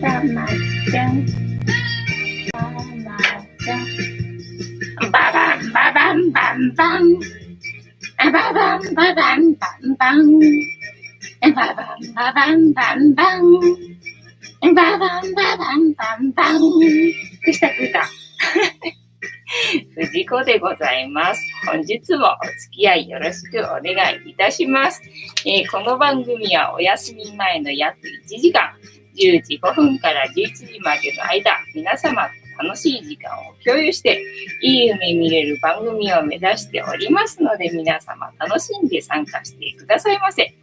たまちゃん。たまちゃん。ババンババンバンバン。ババンババンバンバン。ババンババンバンバン。ババンババンバンバン。くしたくした。藤子でございます。本日もお付き合いよろしくお願いいたします。えー、この番組はお休み前の約1時間、10時5分から11時までの間、皆様と楽しい時間を共有して、いい夢見れる番組を目指しておりますので、皆様楽しんで参加してくださいませ。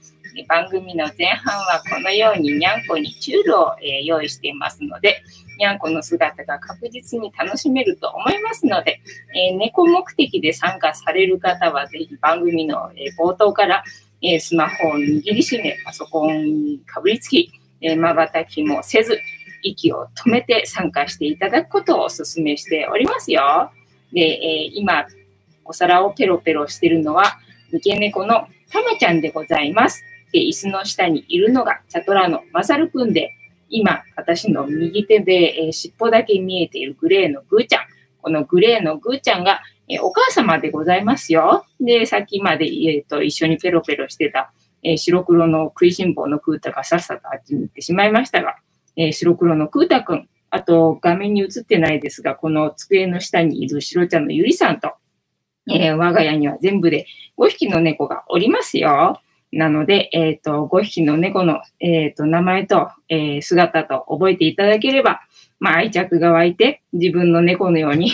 番組の前半はこのようににゃんこにチュールを、え、用意していますので、にゃんこの姿が確実に楽しめると思いますので、え、猫目的で参加される方はぜひ番組の、え、冒頭から、えスマホを握りしめ、パソコンにかぶりつき、え瞬きもせず、息を止めて参加していただくことをお勧めしておりますよ。で、え今、お皿をペロペロしてるのは、三毛猫のたまちゃんでございます。で、椅子の下にいるのがチャトラのマサルくんで、今、私の右手で、えー、尻尾だけ見えているグレーのグーちゃん。このグレーのグーちゃんが、えー、お母様でございますよ。で、さっきまで、えーと、一緒にペロペロしてた、えー、白黒の食いしん坊のクータがさっさとあっちに行ってしまいましたが、えー、白黒のクータくん、あと画面に映ってないですが、この机の下にいる白ちゃんのゆりさんと、えー、我が家には全部で5匹の猫がおりますよ。なので、えっ、と、5匹の猫の、えっ、と、名前と、え、姿と覚えていただければ、まあ、愛着が湧いて、自分の猫のように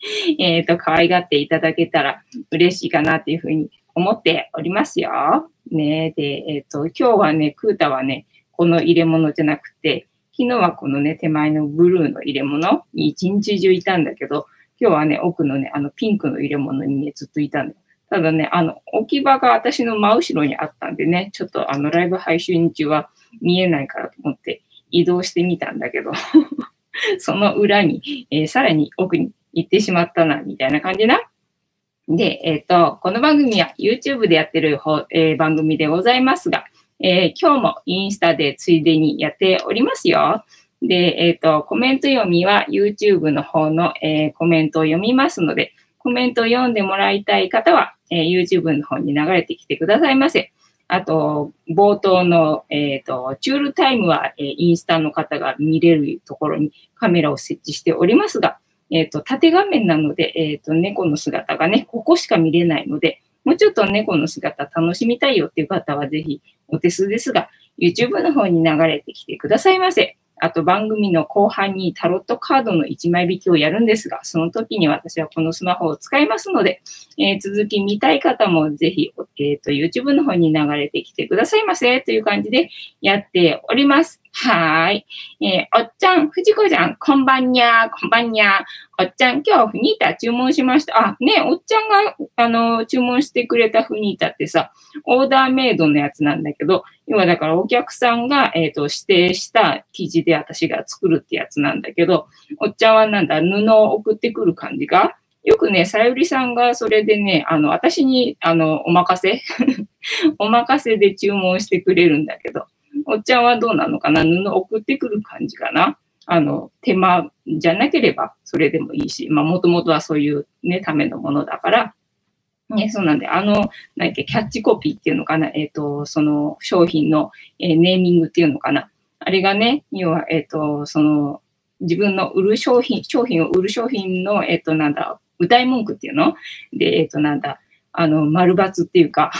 えっと、可愛がっていただけたら嬉しいかなっていうふうに思っておりますよ。ねで、えっ、と、今日はね、クータはね、この入れ物じゃなくて、昨日はこのね、手前のブルーの入れ物に一日中いたんだけど、今日はね、奥のね、あのピンクの入れ物にね、ずっといたんだよ。ただね、あの、置き場が私の真後ろにあったんでね、ちょっとあの、ライブ配信中は見えないからと思って移動してみたんだけど その裏に、えー、さらに奥に行ってしまったな、みたいな感じな。で、えっ、ー、と、この番組は YouTube でやってる、えー、番組でございますが、え今日もインスタでついでにやっておりますよ。で、えっ、と、コメント読みは YouTube の方の、えコメントを読みますので、コメントを読んでもらいたい方は、えー、YouTube の方に流れてきてくださいませ。あと、冒頭の、えっ、ー、と、チュールタイムは、えー、インスタの方が見れるところにカメラを設置しておりますが、えっ、ー、と、縦画面なので、えっ、と、猫の姿がね、ここしか見れないので、もうちょっと猫の姿楽しみたいよっていう方は、ぜひ、お手数ですが、YouTube の方に流れてきてくださいませ。あと番組の後半にタロットカードの1枚引きをやるんですが、その時に私はこのスマホを使いますので、えー、続き見たい方もぜひ、えっ、ー、と、YouTube の方に流れてきてくださいませという感じでやっております。はい。えー、おっちゃん、藤子ちゃん、こんばんにゃー、こんばんにゃー。おっちゃん、今日フニータ注文しました。あ、ねおっちゃんが、あの、注文してくれたフニータってさ、オーダーメイドのやつなんだけど、今だからお客さんが、えっ、ー、と、指定した生地で私が作るってやつなんだけど、おっちゃんはなんだ、布を送ってくる感じが、よくね、さゆりさんがそれでね、あの、私に、あの、お任せ お任せで注文してくれるんだけど、おっちゃんはどうなのかな？布送ってくる感じかな？あの、手間じゃなければそれでもいいし、まあ、もともとはそういうね、ためのものだから、ね、そうなんで、あの、何っけ、キャッチコピーっていうのかな、えっ、ー、と、その商品の、えー、ネーミングっていうのかな？あれがね、要は、えっ、ー、と、その、自分の売る商品、商品を売る商品の、えっ、と、なんだ、歌い文句っていうの？で、えっ、と、なんだ、あの、丸抜っていうか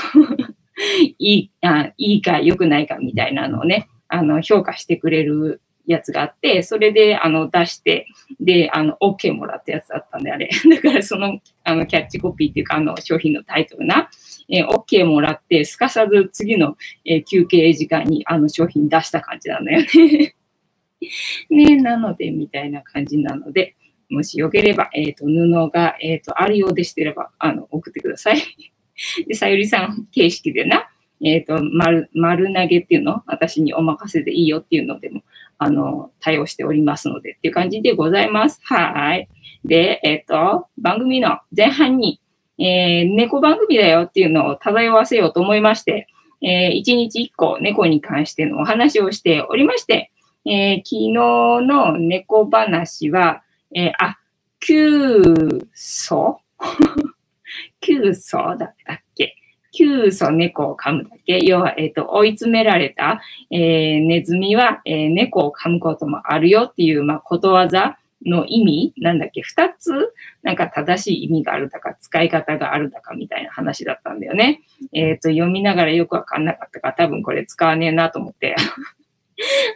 いいあ、いいか良くないかみたいなのをね、あの、評価してくれるやつがあって、それで、あの、出して、で、あの、OK もらったやつだったんで、あれ。だから、その、あの、キャッチコピーっていうか、あの、商品のタイトルな、えー、OK もらって、すかさず次の、えー、休憩時間に、あの、商品出した感じなのよね。ね、なので、みたいな感じなので、もしよければ、えっ、ー、と、布が、えっ、と、あるようでしてれば、あの、送ってください。で、さゆりさん形式でな、えっ、ー、と、丸、丸投げっていうの私にお任せでいいよっていうのでも、あの、対応しておりますのでっていう感じでございます。はい。で、えっ、ー、と、番組の前半に、えー、猫番組だよっていうのを漂わせようと思いまして、えー、1日1個猫に関してのお話をしておりまして、えー、昨日の猫話は、えー、あ、急素急素だったっけ急素猫を噛むだけ要は、えっ、ー、と、追い詰められた、えー、ネズミは、えー、猫を噛むこともあるよっていう、まあ、ことわざの意味なんだっけ二つなんか正しい意味があるだか、使い方があるだかみたいな話だったんだよね。えっ、と、読みながらよくわかんなかったから多分これ使わねえなと思って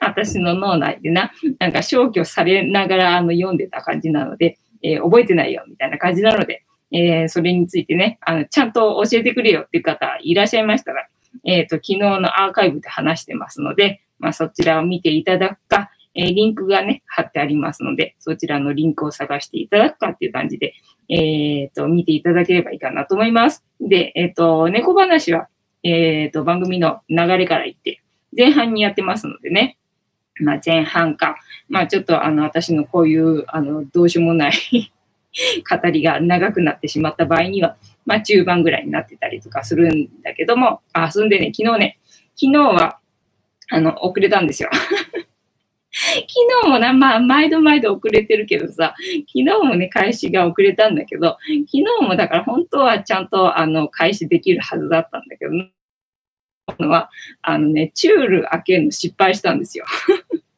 私の脳内でな、なんか消去されながらあの読んでた感じなので、え、覚えてないよみたいな感じなので、えー、それについてね、あの、ちゃんと教えてくれよっていう方いらっしゃいましたら、えっ、ー、と、昨日のアーカイブで話してますので、まあ、そちらを見ていただくか、えー、リンクがね、貼ってありますので、そちらのリンクを探していただくかっていう感じで、えっ、ー、と、見ていただければいいかなと思います。で、えっ、ー、と、猫話は、えっ、と、番組の流れから言って、前半にやってますのでね、まあ、前半か、まあ、ちょっとあの、私のこういう、あの、どうしようもない 語りが長くなってしまった場合には、まあ、中盤ぐらいになってたりとかするんだけども、あ、そんでね、昨日ね、昨日は、あの、遅れたんですよ。昨日もな、まあ、毎度毎度遅れてるけどさ、昨日もね、開始が遅れたんだけど、昨日もだから本当はちゃんと、あの、開始できるはずだったんだけど、のは、あのね、チュール開けるの失敗したんですよ。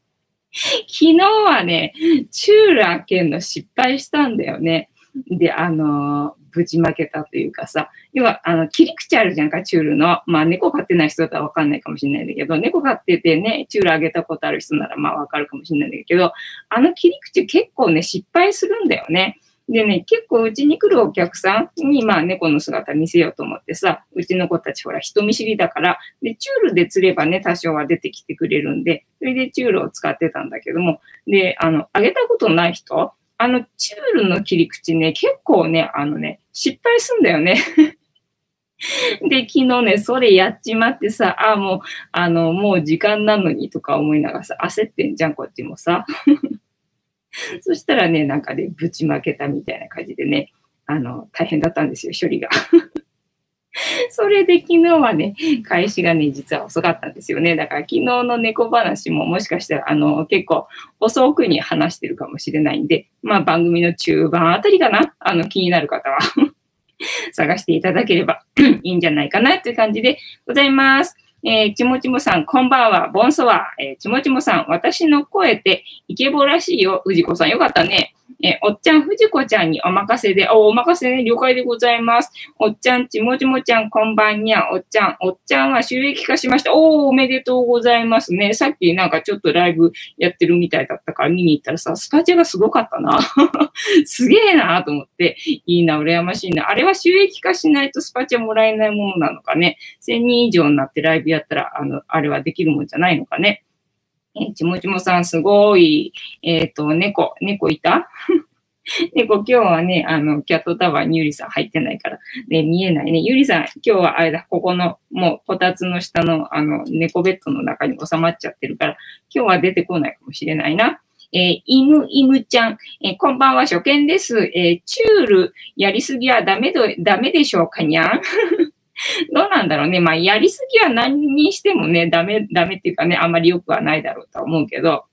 昨日はね、チュール開けるの失敗したんだよね。で、あのぶちまけたというかさ、要は、あの、切り口あるじゃんか、チュールの。まあ、猫飼ってない人だったらわかんないかもしれないんだけど、猫飼っててね、チュールあげたことある人ならまあわかるかもしれないんだけど、あの切り口結構ね、失敗するんだよね。でね、結構うちに来るお客さんに、まあ猫の姿見せようと思ってさ、うちの子たちほら人見知りだから、で、チュールで釣ればね、多少は出てきてくれるんで、それでチュールを使ってたんだけども、で、あの、あげたことない人、あの、チュールの切り口ね、結構ね、あのね、失敗すんだよね。で、昨日ね、それやっちまってさ、ああ、もう、あの、もう時間なのにとか思いながらさ、焦ってんじゃん、こっちもさ。そしたらね、なんかね、ぶちまけたみたいな感じでね、あの、大変だったんですよ、処理が。それで昨日はね、開始がね、実は遅かったんですよね。だから昨日の猫話ももしかしたら、あの、結構遅くに話してるかもしれないんで、まあ番組の中盤あたりかな、あの、気になる方は 探していただければ いいんじゃないかなという感じでございます。えー、ちもちもさん、こんばんは。ボンソワ。えー、ちもちもさん、私の声ってイケボらしいよ。藤子さん、よかったね。えおっちゃん、藤子ちゃんにお任せで、お、お任せね、了解でございます。おっちゃん、ちもちもちゃん、こんばんにゃ、おっちゃん、おっちゃんは収益化しました。おー、おめでとうございますね。さっきなんかちょっとライブやってるみたいだったから見に行ったらさ、スパチャがすごかったな。すげえなと思って、いいな、羨ましいな。あれは収益化しないとスパチャもらえないものなのかね。1000人以上になってライブやったら、あの、あれはできるもんじゃないのかね。えちもちもさん、すごい、えっ、ー、と、猫、猫いた？で、こう今日はね、あの、キャットタワーにゆりさん入ってないから、で、見えないね。ゆりさん、今日はあれだ、ここの、もう、こたつの下の、あの、猫ベッドの中に収まっちゃってるから、今日は出てこないかもしれないな。えー、イムイムちゃん、えー、こんばんは、初見です。えー、チュール、やりすぎはダメで、ダメでしょうかにゃん？どうなんだろうね。まあ、やりすぎは何にしてもね、ダメ、ダメっていうかね、あんまり良くはないだろうとは思うけど、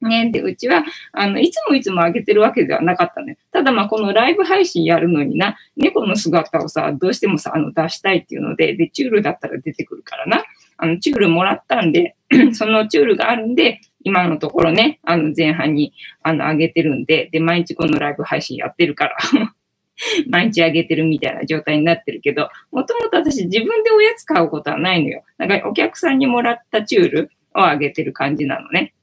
ね、で、うちは、あの、いつもいつも上げてるわけではなかったね。ただまあ、このライブ配信やるのにな、猫の姿をさ、どうしてもさ、あの、出したいっていうので、で、チュールだったら出てくるからな。あの、チュールもらったんで、そのチュールがあるんで、今のところね、あの、前半に、あの、上げてるんで、で、毎日このライブ配信やってるから 毎日あげてるみたいな状態になってるけど、もともと私自分でおやつ買うことはないのよ。だからお客さんにもらったチュールをあげてる感じなのね。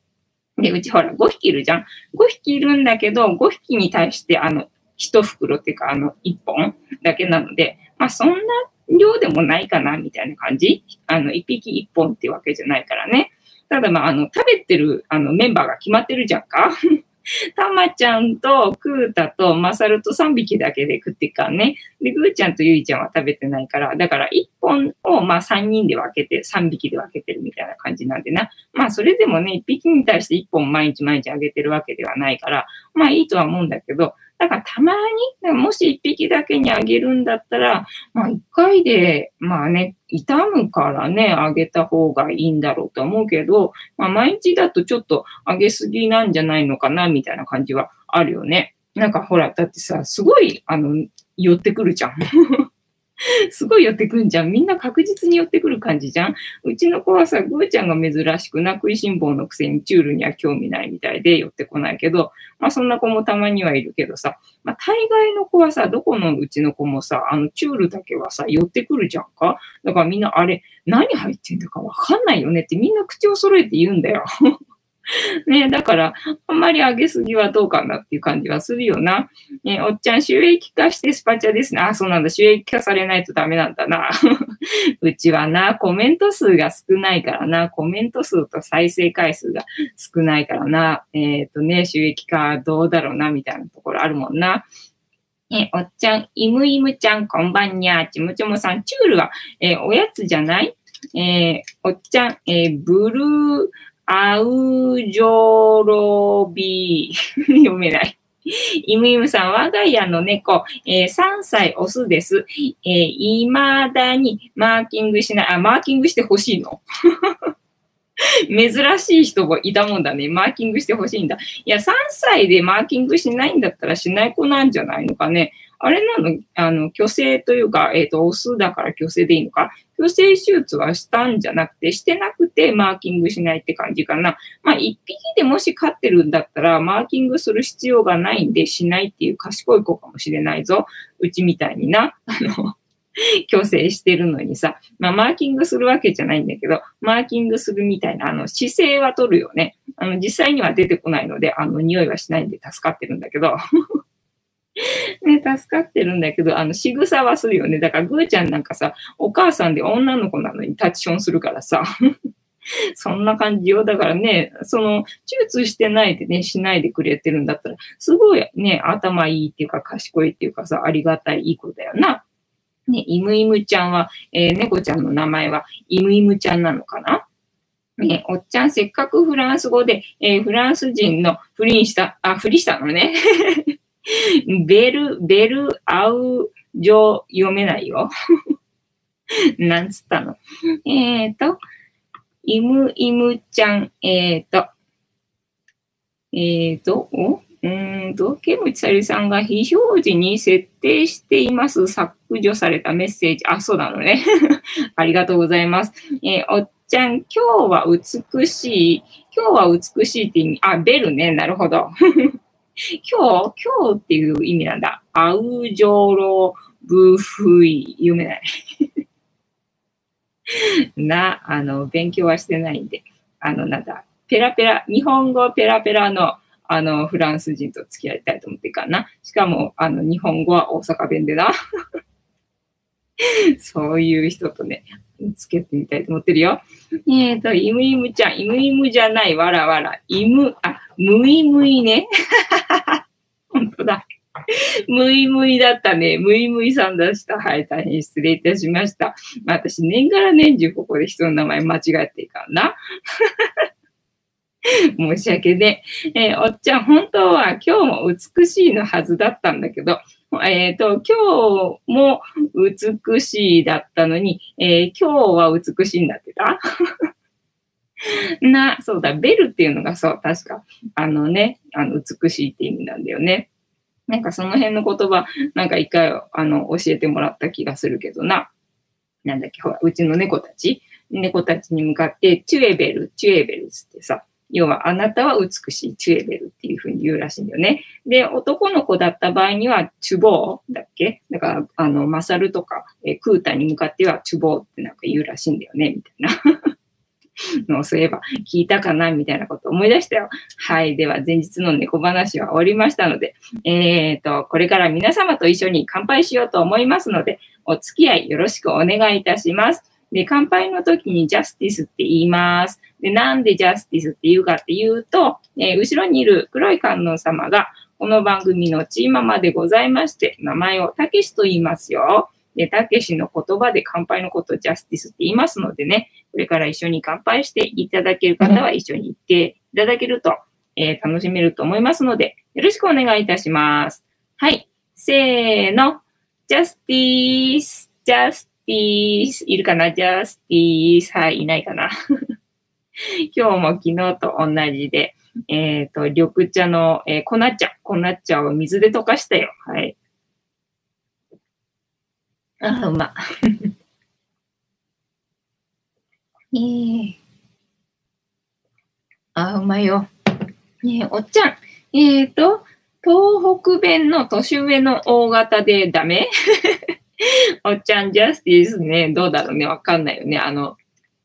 で、うちほら5匹いるじゃん。5匹いるんだけど、5匹に対してあの、1袋っていうかあの、1本だけなので、まあそんな量でもないかなみたいな感じ？あの、1匹1本っていうわけじゃないからね。ただまあ、あの、食べてるあのメンバーが決まってるじゃんか。たまちゃんとクータとマサルと3匹だけで食っていかんね。で、ぐーちゃんとゆいちゃんは食べてないから、だから1本をまあ3人で分けて、3匹で分けてるみたいな感じなんでな。まあそれでもね、1匹に対して1本毎日毎日あげてるわけではないから、まあいいとは思うんだけど、だからたまに、もし一匹だけにあげるんだったら、まあ一回で、まあね、痛むからね、あげた方がいいんだろうと思うけど、まあ毎日だとちょっとあげすぎなんじゃないのかな、みたいな感じはあるよね。なんかほら、だってさ、すごい、あの、寄ってくるじゃん。すごい寄ってくんじゃん。みんな確実に寄ってくる感じじゃん。うちの子はさ、ぐーちゃんが珍しくな食いしん坊のくせにチュールには興味ないみたいで寄ってこないけど、まあそんな子もたまにはいるけどさ、まあ大概の子はさ、どこのうちの子もさ、あのチュールだけはさ、寄ってくるじゃんか。だからみんなあれ、何入ってんだかわかんないよねってみんな口を揃えて言うんだよ。ねだから、あんまり上げすぎはどうかなっていう感じはするよな。ねおっちゃん収益化してスパチャですね。あ、そうなんだ。収益化されないとダメなんだな。うちはな、コメント数が少ないからな。コメント数と再生回数が少ないからな。えっ、ー、とね、収益化どうだろうな、みたいなところあるもんな。え、おっちゃん、イムイムちゃん、こんばんにゃちむちむさん、チュールは、えー、おやつじゃない？えー、おっちゃん、えー、ブルー、アウジョロビー。読めない。イムイムさん、我が家の猫、えー、3歳オスです。えー、未だにマーキングしない。あ、マーキングしてほしいの？珍しい人もいたもんだね。マーキングしてほしいんだ。いや、3歳でマーキングしないんだったらしない子なんじゃないのかね。あれなの、あの、虚勢というか、えっ、ー、と、オスだから虚勢でいいのか？虚勢手術はしたんじゃなくて、してなくてマーキングしないって感じかな。まあ、一匹でもし飼ってるんだったら、マーキングする必要がないんでしないっていう賢い子かもしれないぞ。うちみたいにな。あの、虚勢してるのにさ、まあ、マーキングするわけじゃないんだけど、マーキングするみたいな、あの、姿勢は取るよね。あの、実際には出てこないので、あの、匂いはしないんで助かってるんだけど。ね、助かってるんだけど、あの、仕草はするよね。だから、ぐーちゃんなんかさ、お母さんで女の子なのにタッチションするからさ。そんな感じよ。だからね、その、手術してないでね、しないでくれてるんだったら、すごいね、頭いいっていうか、賢いっていうかさ、ありがたい、いい子だよな。ね、イムイムちゃんは、えー、猫ちゃんの名前は、イムイムちゃんなのかな？ね、おっちゃん、せっかくフランス語で、えー、フランス人の不倫した、あ、不倫したのね。ベル、ベル、アウ、ジョ、読めないよ。なんつったの？えっ、ー、と、イム、イムちゃん、えっ、ー、と、えっ、ー、と、お？うんと、ケムチサリさんが非表示に設定しています削除されたメッセージ。あ、そうなのね。ありがとうございます。えー、おっちゃん、今日は美しい。今日は美しいって意味。あ、ベルね。なるほど。今日、今日っていう意味なんだ。アウジョロブフイ。読めない。な、あの、勉強はしてないんで、あの、なんだ、ペラペラ、日本語ペラペラの、あの、フランス人と付き合いたいと思ってるかな。しかも、あの、日本語は大阪弁でな。そういう人とね、つけてみたいと思ってるよ。えっ、ー、と、イムイムちゃん、イムイムじゃない、わらわら。イム、あ、ムイムイね。本当だ。ムイムイだったね。ムイムイさんでした。はい、大変失礼いたしました。まあ、私、年がら年中ここで人の名前間違えていかんな。申し訳ね。えー、おっちゃん、本当は今日も美しいのはずだったんだけど、えっ、ー、と、今日も美しいだったのに、えー、今日は美しいんだってた？な、そうだ、ベルっていうのがそう、確か、あのね、あの、美しいって意味なんだよね。なんかその辺の言葉、なんか一回、あの、教えてもらった気がするけどな。なんだっけ、ほら、うちの猫たち、猫たちに向かって、チュエベル、チュエベルつってさ、要は、あなたは美しい、チュエベルっていうふうに言うらしいんだよね。で、男の子だった場合には、チュボーだっけ？だから、あの、マサルとか、えー、クータに向かっては、チュボーってなんか言うらしいんだよね、みたいな。のそういえば聞いたかな？みたいなこと思い出したよ。はい。では、前日の猫話は終わりましたので、えっ、ー、と、これから皆様と一緒に乾杯しようと思いますので、お付き合いよろしくお願いいたします。で、乾杯の時にジャスティスって言います。で、なんでジャスティスって言うかっていうと、えー、後ろにいる黒い観音様が、この番組のチーママでございまして、名前をたけしと言いますよ。で、たけしの言葉で乾杯のことをジャスティスって言いますのでね、これから一緒に乾杯していただける方は一緒に行っていただけると、えー、楽しめると思いますので、よろしくお願いいたします。はい。せーの。ジャスティース、ジャスティース。いるかな？ジャスティース。はい、いないかな？今日も昨日と同じで、えっ、ー、と、緑茶の、えー、粉茶、粉茶を水で溶かしたよ。はい。あ、うま。えー、あ、うまいよ。ねえ、おっちゃん。えっ、ー、と、東北弁の年上の大型でダメ？おっちゃんジャスティスね、どうだろうね、わかんないよね。あの、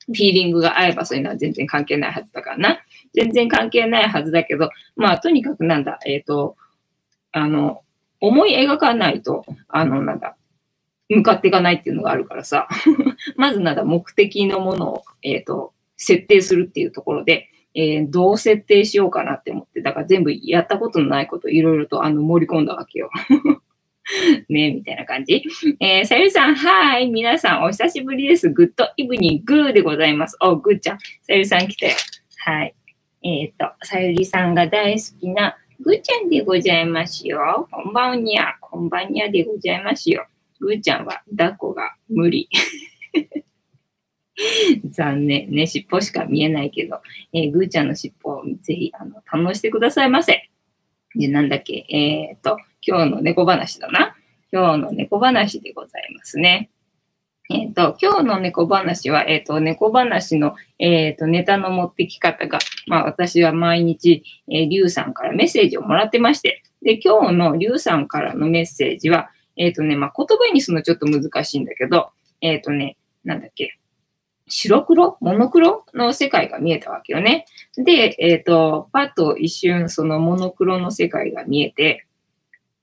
フィーリングが合えばそういうのは全然関係ないはずだからな。全然関係ないはずだけど、まあ、とにかくなんだ、えっ、ー、と、あの、思い描かないと、あの、なんだ、向かっていかないっていうのがあるからさ。まずなんだ、目的のものを、えっ、ー、と、設定するっていうところで、えー、どう設定しようかなって思って、だから全部やったことのないこといろいろとあの盛り込んだわけよ。ねみたいな感じ。えー、さゆりさん、はい。皆さん、お久しぶりです。グッドイブニングーでございます。お、グーちゃん。さゆりさん来たよ。はい。えっ、ー、と、さゆりさんが大好きなぐーちゃんでございますよ。こんばんにゃ、こんばんにゃでございますよ。ぐーちゃんは抱っこが無理。残念ね。尻尾しか見えないけど、えー、ぐーちゃんの尻尾をぜひ、あの、堪能してくださいませ。で、なんだっけ、えっ、と、今日の猫話だな。今日の猫話でございますね。えっ、ー、と、今日の猫話は、えっ、ー、と、猫話の、えっ、と、ネタの持ってき方が、まあ、私は毎日、えー、リュウさんからメッセージをもらってまして、で、今日のリュウさんからのメッセージは、えっ、とね、まあ、言葉にするのちょっと難しいんだけど、えっ、とね、なんだっけ、白黒？モノクロ？の世界が見えたわけよね。で、えっ、と、パッと一瞬そのモノクロの世界が見えて、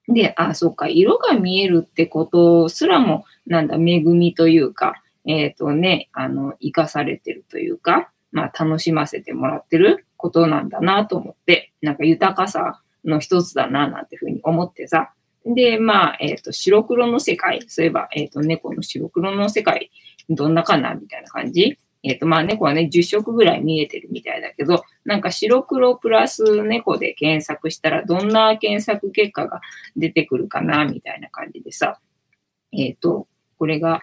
で、あ、そうか、色が見えるってことすらも、なんだ、恵みというか、えっ、ー、とね、あの、生かされてるというか、まあ、楽しませてもらってることなんだなと思って、なんか豊かさの一つだな、なんてふうに思ってさ。で、まあ、えっ、ー、と、白黒の世界、そういえば、えっ、と、猫の白黒の世界どんなかなみたいな感じ。えっ、ー、と、まあ猫はね、10色ぐらい見えてるみたいだけど、なんか白黒プラス猫で検索したらどんな検索結果が出てくるかなみたいな感じでさ。えっ、ー、と、これが、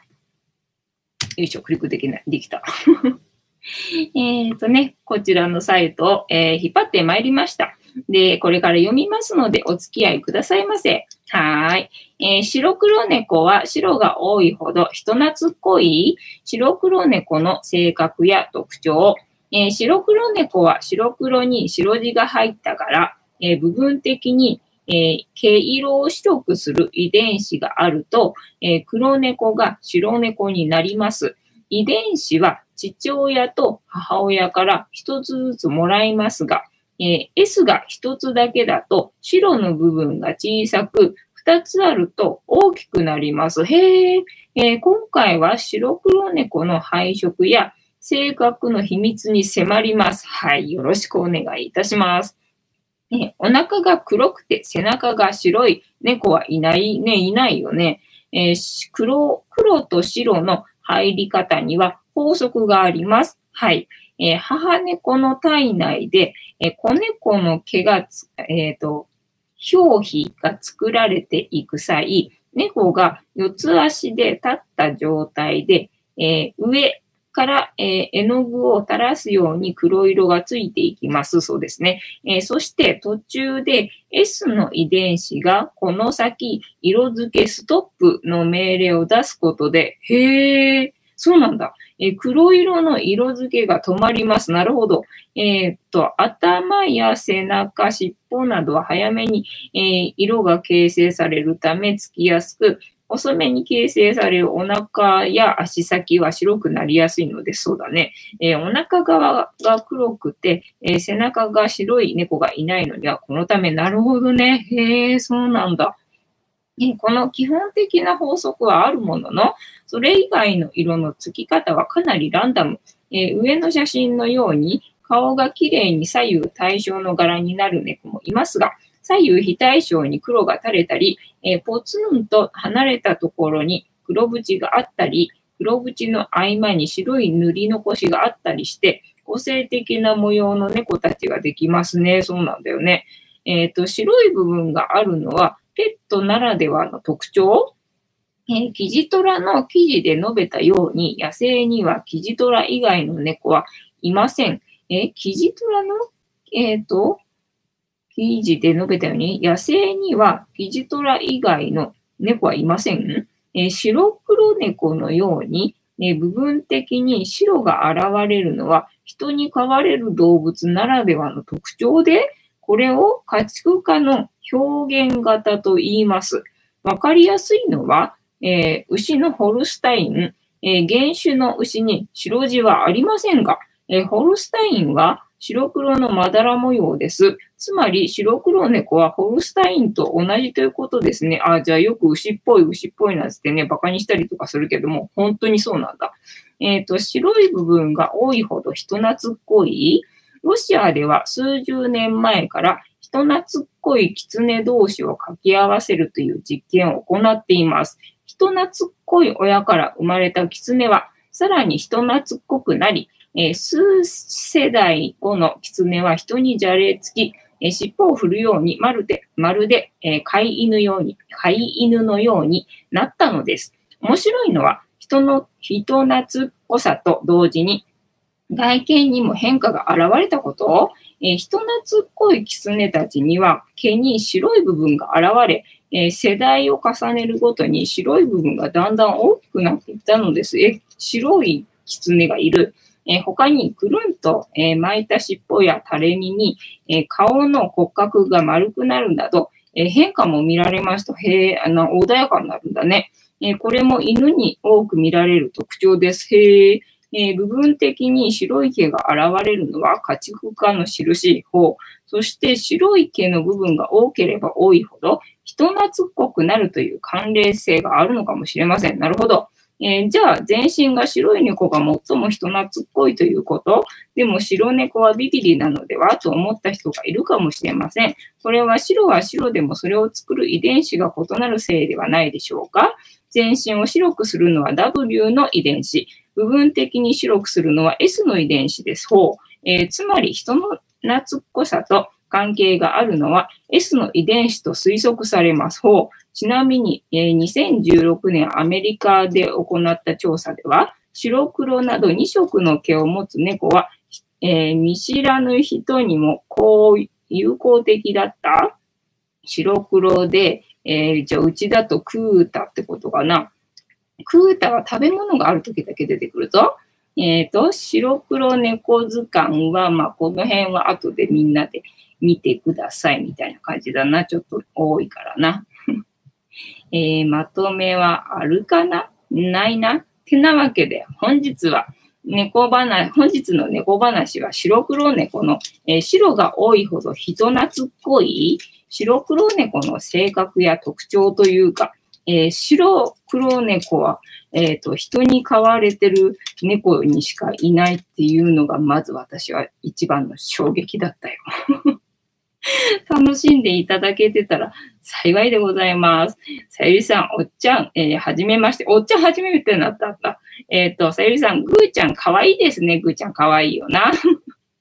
よいしょ、クリックできない。できた。えっとね、こちらのサイトを、えー、引っ張ってまいりました。で、これから読みますのでお付き合いくださいませ。はい。えー、白黒猫は白が多いほど人懐っこい白黒猫の性格や特徴。えー、白黒猫は白黒に白地が入ったから、えー、部分的に、え毛色を白くする遺伝子があると、え黒猫が白猫になります。遺伝子は父親と母親から一つずつもらいますが、えー、S が一つだけだと白の部分が小さく、二つあると大きくなります。へえー、今回は白黒猫の配色や性格の秘密に迫ります。はい、よろしくお願いいたします。ね、お腹が黒くて背中が白い猫はいないね、いないよね。えー、黒、黒と白の入り方には法則があります。はい。えー、母猫の体内で、えー、子猫の毛がえっ、ー、と、表皮が作られていく際、猫が四つ足で立った状態で、え上から、え絵の具を垂らすように黒色がついていきます。そうですね。えそして途中で S の遺伝子がこの先色付けストップの命令を出すことで、へー、そうなんだ。えー、黒色の色付けが止まります。なるほど。えー、っと、頭や背中、尻尾などは早めに、えー、色が形成されるためつきやすく、遅めに形成されるお腹や足先は白くなりやすいので、そうだね。えー、お腹側が黒くて、えー、背中が白い猫がいないのには、このため、なるほどね。へえ、そうなんだ。この基本的な法則はあるものの、それ以外の色の付き方はかなりランダム。えー、上の写真のように顔がきれいに左右対称の柄になる猫もいますが、左右非対称に黒が垂れたり、えー、ポツンと離れたところに黒縁があったり、黒縁の合間に白い塗り残しがあったりして、個性的な模様の猫たちができますね。そうなんだよね。えっ、ー、と、白い部分があるのは、ペットならではの特徴？えー、キジトラの記事で述べたように、野生にはキジトラ以外の猫はいません。えー、キジトラの、えっ、ー、と、記事で述べたように、野生にはキジトラ以外の猫はいません。えー、白黒猫のように、ね、部分的に白が現れるのは人に飼われる動物ならではの特徴で、これを家畜化の表現型と言います。わかりやすいのは、えー、牛のホルスタイン、えー、原種の牛に白地はありませんが、えー、ホルスタインは白黒のまだら模様です。つまり、白黒猫はホルスタインと同じということですね。あ、じゃあよく牛っぽい牛っぽいなんつってね、馬鹿にしたりとかするけども、本当にそうなんだ。えっ、ー、と、白い部分が多いほど人懐っこい。ロシアでは数十年前から人懐っこい狐同士を掛け合わせるという実験を行っています。人懐っこい親から生まれた狐は、さらに人懐っこくなり、えー、数世代後の狐は人にじゃれつき、えー、尻尾を振るように、まるで、まるで、えー、飼い犬ように、飼い犬のようになったのです。面白いのは、人の人懐っこさと同時に、外見にも変化が現れたこと、えー、人懐っこい狐たちには毛に白い部分が現れ、えー、世代を重ねるごとに白い部分がだんだん大きくなっていったのです。え、白い狐がいる。えー、他にくるんと、えー、巻いた尻尾や垂れ身に、えー、顔の骨格が丸くなるなど、え変化も見られますと、へえ、あの、穏やかになるんだね。えこれも犬に多く見られる特徴です。へえ。え部分的に白い毛が現れるのは家畜化の印方、そして白い毛の部分が多ければ多いほど人懐っこくなるという関連性があるのかもしれません。なるほど。えー、じゃあ、全身が白い猫が最も人懐っこいということでも白猫はビビリなのではと思った人がいるかもしれません。これは白は白でもそれを作る遺伝子が異なるせいではないでしょうか全身を白くするのは W の遺伝子。部分的に白くするのは S の遺伝子です。ほう。えー、つまり人の懐っこさと関係があるのは S の遺伝子と推測されます。ほう。ちなみに、えー、2016年アメリカで行った調査では、白黒など2色の毛を持つ猫は、えー、見知らぬ人にもこう有効的だった白黒で、えー、じゃあうちだとクータってことかな。クータは食べ物がある時だけ出てくるぞ。えっ、ー、と、白黒猫図鑑は、まあ、この辺は後でみんなで見てくださいみたいな感じだな。ちょっと多いからな。えー、まとめはあるかな？ないなってなわけで、本日は猫話、本日の猫話は白黒猫の、えー、白が多いほど人懐っこい白黒猫の性格や特徴というか、えー、白黒猫は、えっ、ー、と、人に飼われてる猫にしかいないっていうのが、まず私は一番の衝撃だったよ。楽しんでいただけてたら幸いでございます。さゆりさん、おっちゃん、えー、はじめまして。おっちゃんはじめてなったんだ。えっ、ー、と、さゆりさん、ぐーちゃんかわいいですね。ぐーちゃんかわいいよな。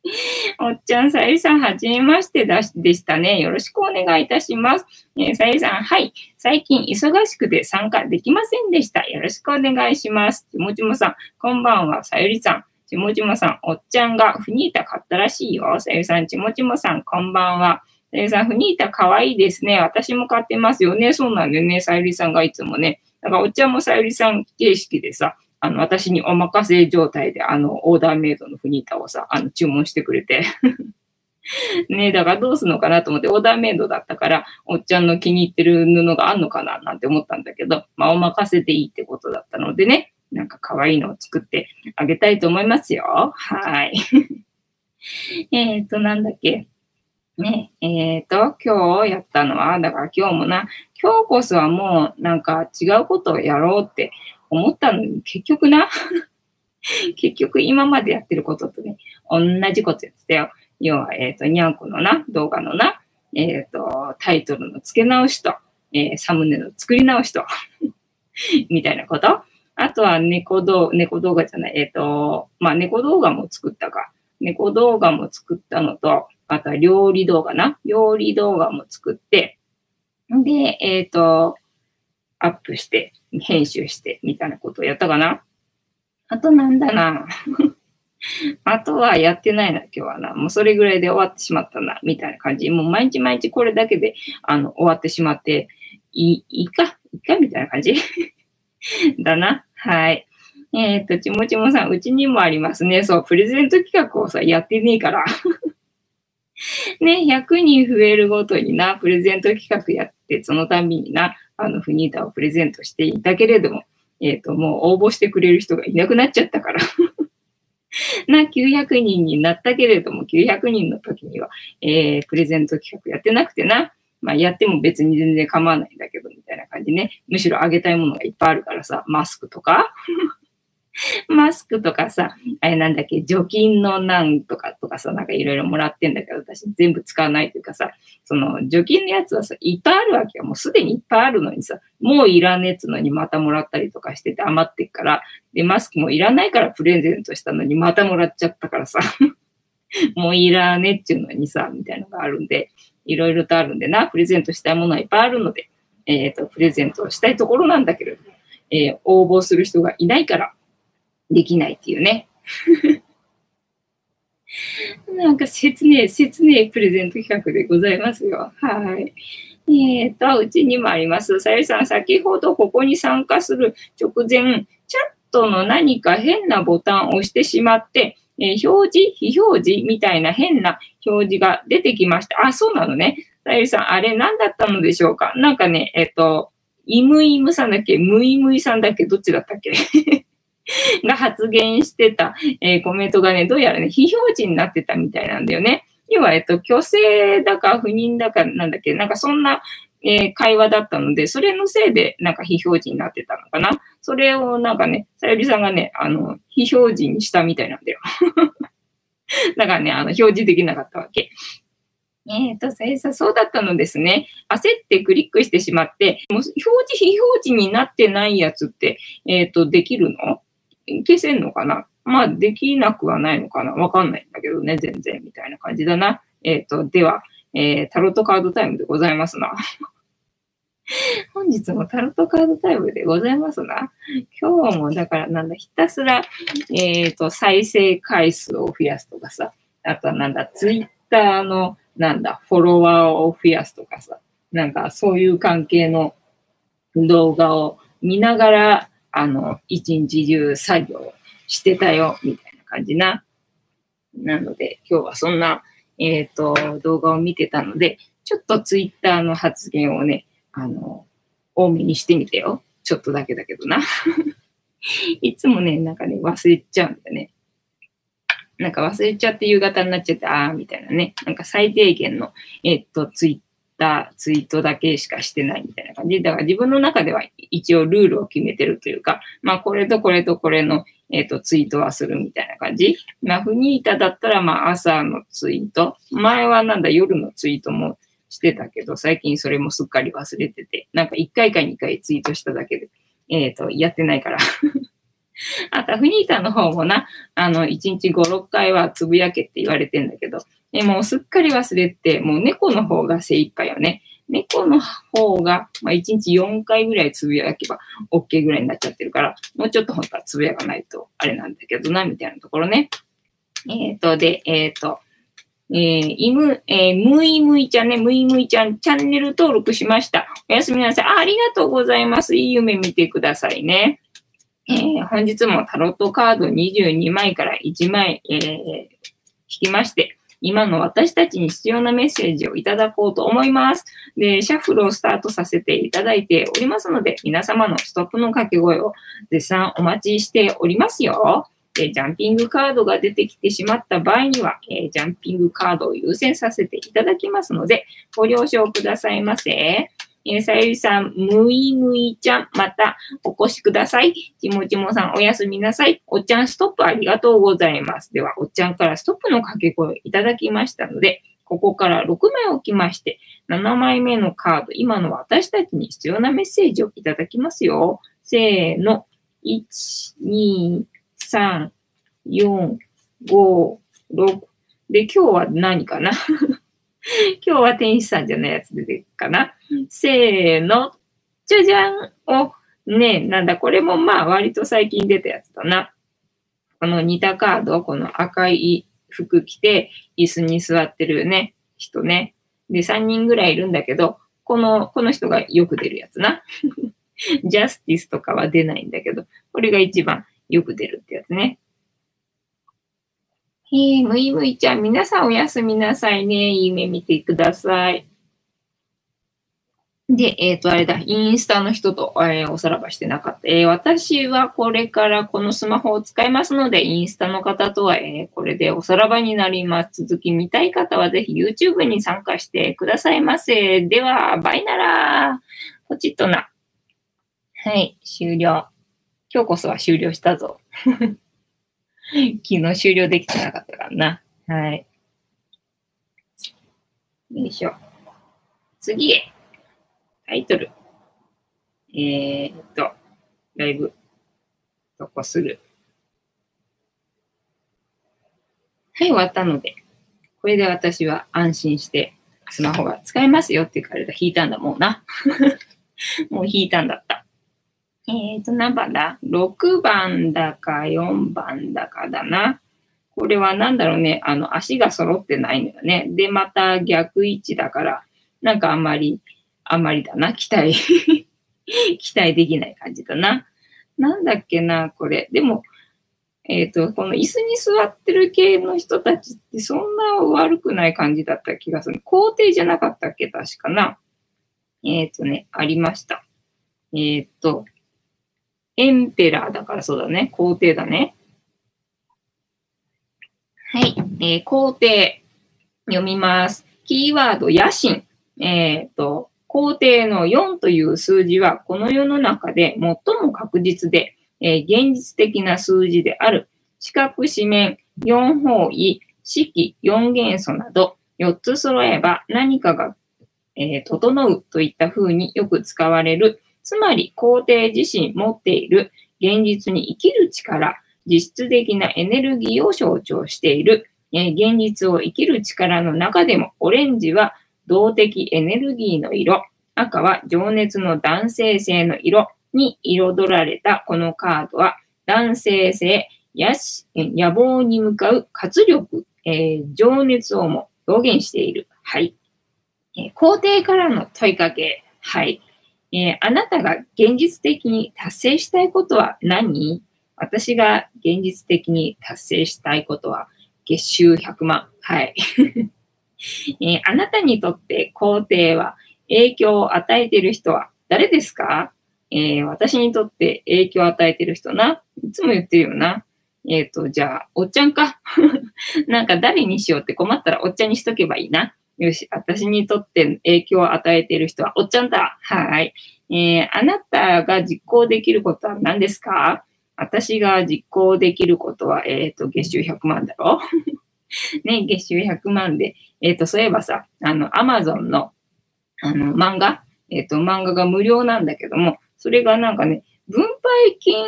おっちゃん、さゆりさん、はじめましてだしでしたね。よろしくお願いいたします。えー、さゆりさん、はい。最近忙しくて参加できませんでした。よろしくお願いします。ちもちもさん、こんばんは。さゆりさん。ちもちもさん、おっちゃんがフニータ買ったらしいよ。さゆりさん、ちもちもさん、こんばんは。さゆりさん、フニータかわいいですね。私も買ってますよね。そうなんだよね。さゆりさんがいつもね。だから、おっちゃんもさゆりさん形式でさ、あの、私にお任せ状態で、あの、オーダーメイドのフニータをさ、あの、注文してくれて ねえだからどうするのかなと思って、オーダーメイドだったから、おっちゃんの気に入ってる布があんのかななんて思ったんだけど、まあ、お任せでいいってことだったのでね、なんか可愛いのを作ってあげたいと思いますよ。はい。えっと、なんだっけ。ね、えっ、ー、と、今日やったのは、だから今日もな、今日こそはもうなんか違うことをやろうって思ったのに、結局な、結局今までやってることとね、同じことやってたよ。要は、えっ、ー、と、にゃんこのな、動画のな、えっ、ー、と、タイトルの付け直しと、えー、サムネの作り直しと、みたいなこと。あとは猫動猫動画じゃない、えっ、と、まあ、猫動画も作ったか。猫動画も作ったのと、あとは料理動画な。料理動画も作って、で、えっ、と、アップして、編集して、みたいなことをやったかな。あとなんだな。あとはやってないな、今日はな。もうそれぐらいで終わってしまったな、みたいな感じ。もう毎日毎日これだけで、あの、終わってしまって、いい、か、いいか、みたいな感じ だな。はい。えっ、ー、と、ちもちもさん、うちにもありますね。そう、プレゼント企画をさ、やってねえから。ね、100人増えるごとにな、プレゼント企画やって、そのたびにな、あの、フニータをプレゼントしていたけれども、えっ、ー、と、もう応募してくれる人がいなくなっちゃったから。な、900人になったけれども、900人の時には、えー、プレゼント企画やってなくてな、まあ、やっても別に全然構わないんだけど、みたいな感じね。むしろあげたいものがいっぱいあるからさ、マスクとか マスクとかさ、あれなんだっけ、除菌のなんとかとかさ、なんかいろいろもらってんだけど、私全部使わないというかさ、その除菌のやつはさ、いっぱいあるわけよ。もうすでにいっぱいあるのにさ、もういらねえつのにまたもらったりとかしてて余ってっから、で、マスクもいらないからプレゼントしたのにまたもらっちゃったからさ、もういらねえっちゅうのにさ、みたいなのがあるんで、いろいろとあるんで。な、プレゼントしたいものはいっぱいあるので、えっ、ー、と、プレゼントをしたいところなんだけども、えー、応募する人がいないから、できないっていうね。なんか切ねえ、切ねえプレゼント企画でございますよ。はい。えっ、ー、と、うちにもあります。さゆりさん、先ほどここに参加する直前、チャットの何か変なボタンを押してしまって、えー、表示、非表示みたいな変な表示が出てきました。あ、そうなのね。さゆりさん、あれ何だったのでしょうか？なんかね、えっ、ー、と、イムイムさんだっけ？ムイムイさんだっけ？どっちだったっけ？が発言してた、えー、コメントがね、どうやらね、非表示になってたみたいなんだよね。要は、えっと、虚勢だか不妊だかなんだっけ、なんかそんな、えー、会話だったので、それのせいでなんか非表示になってたのかな。それをなんかね、さゆりさんがね、あの、非表示にしたみたいなんだよ。だからね、あの、表示できなかったわけ。えっ、ー、と、さゆりさ、そうだったのですね。焦ってクリックしてしまって、もう表示、非表示になってないやつって、えっ、ー、と、できるの？消せんのかな？まあ、できなくはないのかな？わかんないんだけどね、全然、みたいな感じだな。えっ、ー、と、では、えー、タロットカードタイムでございますな。本日もタロットカードタイムでございますな。今日も、だからなんだ、ひたすら、えっ、ー、と、再生回数を増やすとかさ、あとはなんだ、ツイッターの、なんだ、フォロワーを増やすとかさ、なんかそういう関係の動画を見ながら、あの、一日中作業してたよ、みたいな感じな。なので、今日はそんな、えっ、ー、と、動画を見てたので、ちょっとツイッターの発言をね、あの、多めにしてみてよ。ちょっとだけだけどな。いつもね、なんかね、忘れちゃうんだよね。なんか忘れちゃって夕方になっちゃって、あーみたいなね。なんか最低限の、えっと、ツイたツイートだけしかしてないみたいな感じ。だから自分の中では一応ルールを決めてるというか、まあこれとこれとこれの、え、ー、とツイートはするみたいな感じ。まあフニータだったらまあ朝のツイート。前はなんだ夜のツイートもしてたけど、最近それもすっかり忘れてて、なんか1回か2回ツイートしただけで、えっ、ー、と、やってないから あと、フニータの方もな、あの、1日5、6回はつぶやけって言われてんだけど、でもうすっかり忘れて、もう猫の方が精一杯よね。猫の方が、まあ、1日4回ぐらいつぶやけば OK ぐらいになっちゃってるから、もうちょっと本当はつぶやかないとあれなんだけどな、みたいなところね。えっ、ー、と、で、えっ、ー、と、えー、いむ、えー、むいむいちゃんね、むいむいちゃん、チャンネル登録しました。おやすみなさい。あありがとうございます。いい夢見てくださいね。えー、本日もタロットカード22枚から1枚、えー、引きまして、今の私たちに必要なメッセージをいただこうと思います。で、シャッフルをスタートさせていただいておりますので、皆様のストップの掛け声を絶賛お待ちしておりますよ。で、ジャンピングカードが出てきてしまった場合には、えー、ジャンピングカードを優先させていただきますので、ご了承くださいませ。えー、さゆりさん、むいむいちゃん、またお越しください。ちもちもさん、おやすみなさい。おっちゃん、ストップありがとうございます。では、おっちゃんからストップの掛け声いただきましたので、ここから6枚置きまして、7枚目のカード、今の私たちに必要なメッセージをいただきますよ。せーの。1、2、3、4、5、6。で、今日は何かな？今日は天使さんじゃないやつ出てくかな。せーの。じゃじゃんお、ねなんだ、これもまあ割と最近出たやつだな。この似たカード、この赤い服着て椅子に座ってるね、人ね。で、3人ぐらいいるんだけど、この、この人がよく出るやつな。ジャスティスとかは出ないんだけど、これが一番よく出るってやつね。えー、むいむいちゃん、皆さんおやすみなさいね。いい夢見てください。で、えっ、ー、と、あれだ、インスタの人と、えー、おさらばしてなかった。えー、私はこれからこのスマホを使いますので、インスタの方とは、えこれでおさらばになります。続き見たい方はぜひ YouTube に参加してくださいませ。では、バイなら。ポチッとな。はい、終了。今日こそは終了したぞ。昨日終了できてなかったからな。はい。よいしょ。次へ。タイトル。えー、っと、ライブ、投稿する？はい、終わったので、これで私は安心してスマホが使えますよっていうから引いたんだもんな。もう引いたんだ。えっ、ー、と、何番だ ?6 番だか4番だかだな。これは何だろうね。あの、足が揃ってないのよね。で、また逆位置だから、なんかあんまりあんまりだな、期待 期待できない感じだな。なんだっけな、これ。でも、えっ、ー、と、この椅子に座ってる系の人たちってそんな悪くない感じだった気がする。皇帝じゃなかったっけ？確かな。えっ、ー、とね、ありました。えっ、ー、と、エンペラーだからそうだね。皇帝だね。はい。えー、皇帝。読みます。キーワード、野心。えっ、と、皇帝の4という数字はこの世の中で最も確実で、えー、現実的な数字である四角四面、4方位、四季、4元素など4つ揃えば何かが、えー、整うといった風によく使われる。つまり皇帝自身持っている現実に生きる力、実質的なエネルギーを象徴している。えー、現実を生きる力の中でもオレンジは動的エネルギーの色、赤は情熱の男性性の色に彩られたこのカードは、男性性、野望に向かう活力、えー、情熱をも表現している。はい。えー、皇帝からの問いかけ。はい。えー、あなたが現実的に達成したいことは何？私が現実的に達成したいことは月収100万。はい。えー、あなたにとって皇帝は影響を与えている人は誰ですか？えー、私にとって影響を与えている人な？いつも言ってるよな。えっ、ー、と、じゃあ、おっちゃんか。なんか誰にしようって困ったらおっちゃんにしとけばいいな。よし、私にとって影響を与えている人はおっちゃんだ。はい。えー、あなたが実行できることは何ですか？私が実行できることは、えっ、ー、と、月収100万だろ？ね、月収100万で、えっ、ー、と、そういえばさ、あの、アマゾンの、あの、漫画？えっ、ー、と、漫画が無料なんだけども、それがなんかね、分配金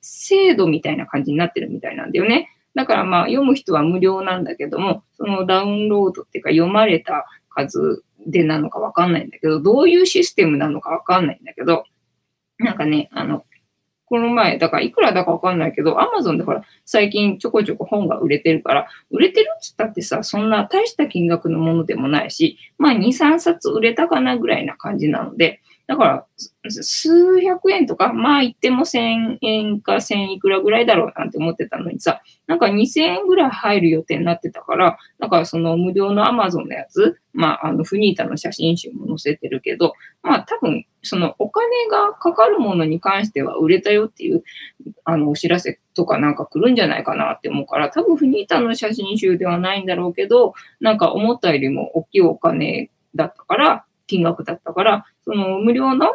制度みたいな感じになってるみたいなんだよね。だからまあ、読む人は無料なんだけども、そのダウンロードっていうか読まれた数でなのかわかんないんだけど、どういうシステムなのかわかんないんだけど、なんかね、あの、この前、だからいくらだかわかんないけど、アマゾンでほら、最近ちょこちょこ本が売れてるから、売れてるっつったってさ、そんな大した金額のものでもないし、まあ2、3冊売れたかなぐらいな感じなので、だから、数百円とか、まあ言っても1000円か1000いくらぐらいだろうなんて思ってたのにさ、なんか2000円ぐらい入る予定になってたから、だかその無料の Amazon のやつ、まああのフニータの写真集も載せてるけど、まあ多分そのお金がかかるものに関しては売れたよっていうあのお知らせとかなんか来るんじゃないかなって思うから、多分フニータの写真集ではないんだろうけど、なんか思ったよりも大きいお金だったから、金額だったから、その無料の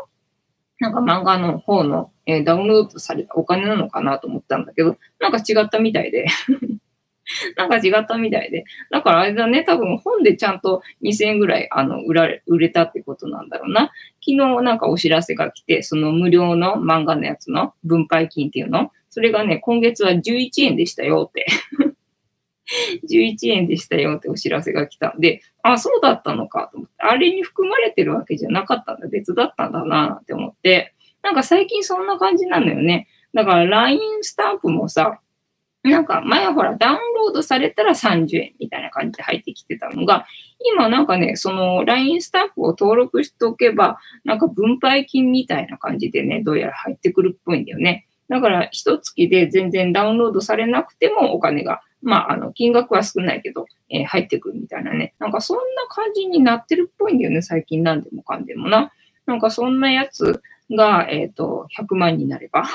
なんか漫画の方の、えー、ダウンロードされたお金なのかなと思ったんだけど、なんか違ったみたいで なんか違ったみたいで。だからあれだね、多分本でちゃんと2000円ぐらいあの売られ、売れたってことなんだろうな。昨日なんかお知らせが来て、その無料の漫画のやつの分配金っていうの、それがね、今月は11円でしたよって 11円でしたよってお知らせが来たんで、あ、そうだったのかと思って、あれに含まれてるわけじゃなかったんだ、別だったんだなって思って、なんか最近そんな感じなのよね。だから LINE スタンプもさ、なんか前ほらダウンロードされたら30円みたいな感じで入ってきてたのが、今なんかね、その LINE スタンプを登録しておけば、なんか分配金みたいな感じでね、どうやら入ってくるっぽいんだよね。だから一月で全然ダウンロードされなくてもお金がまあ、あの、金額は少ないけど、えー、入ってくるみたいなね。なんかそんな感じになってるっぽいんだよね、最近何でもかんでもな。なんかそんなやつが、えっ、ー、と、100万になれば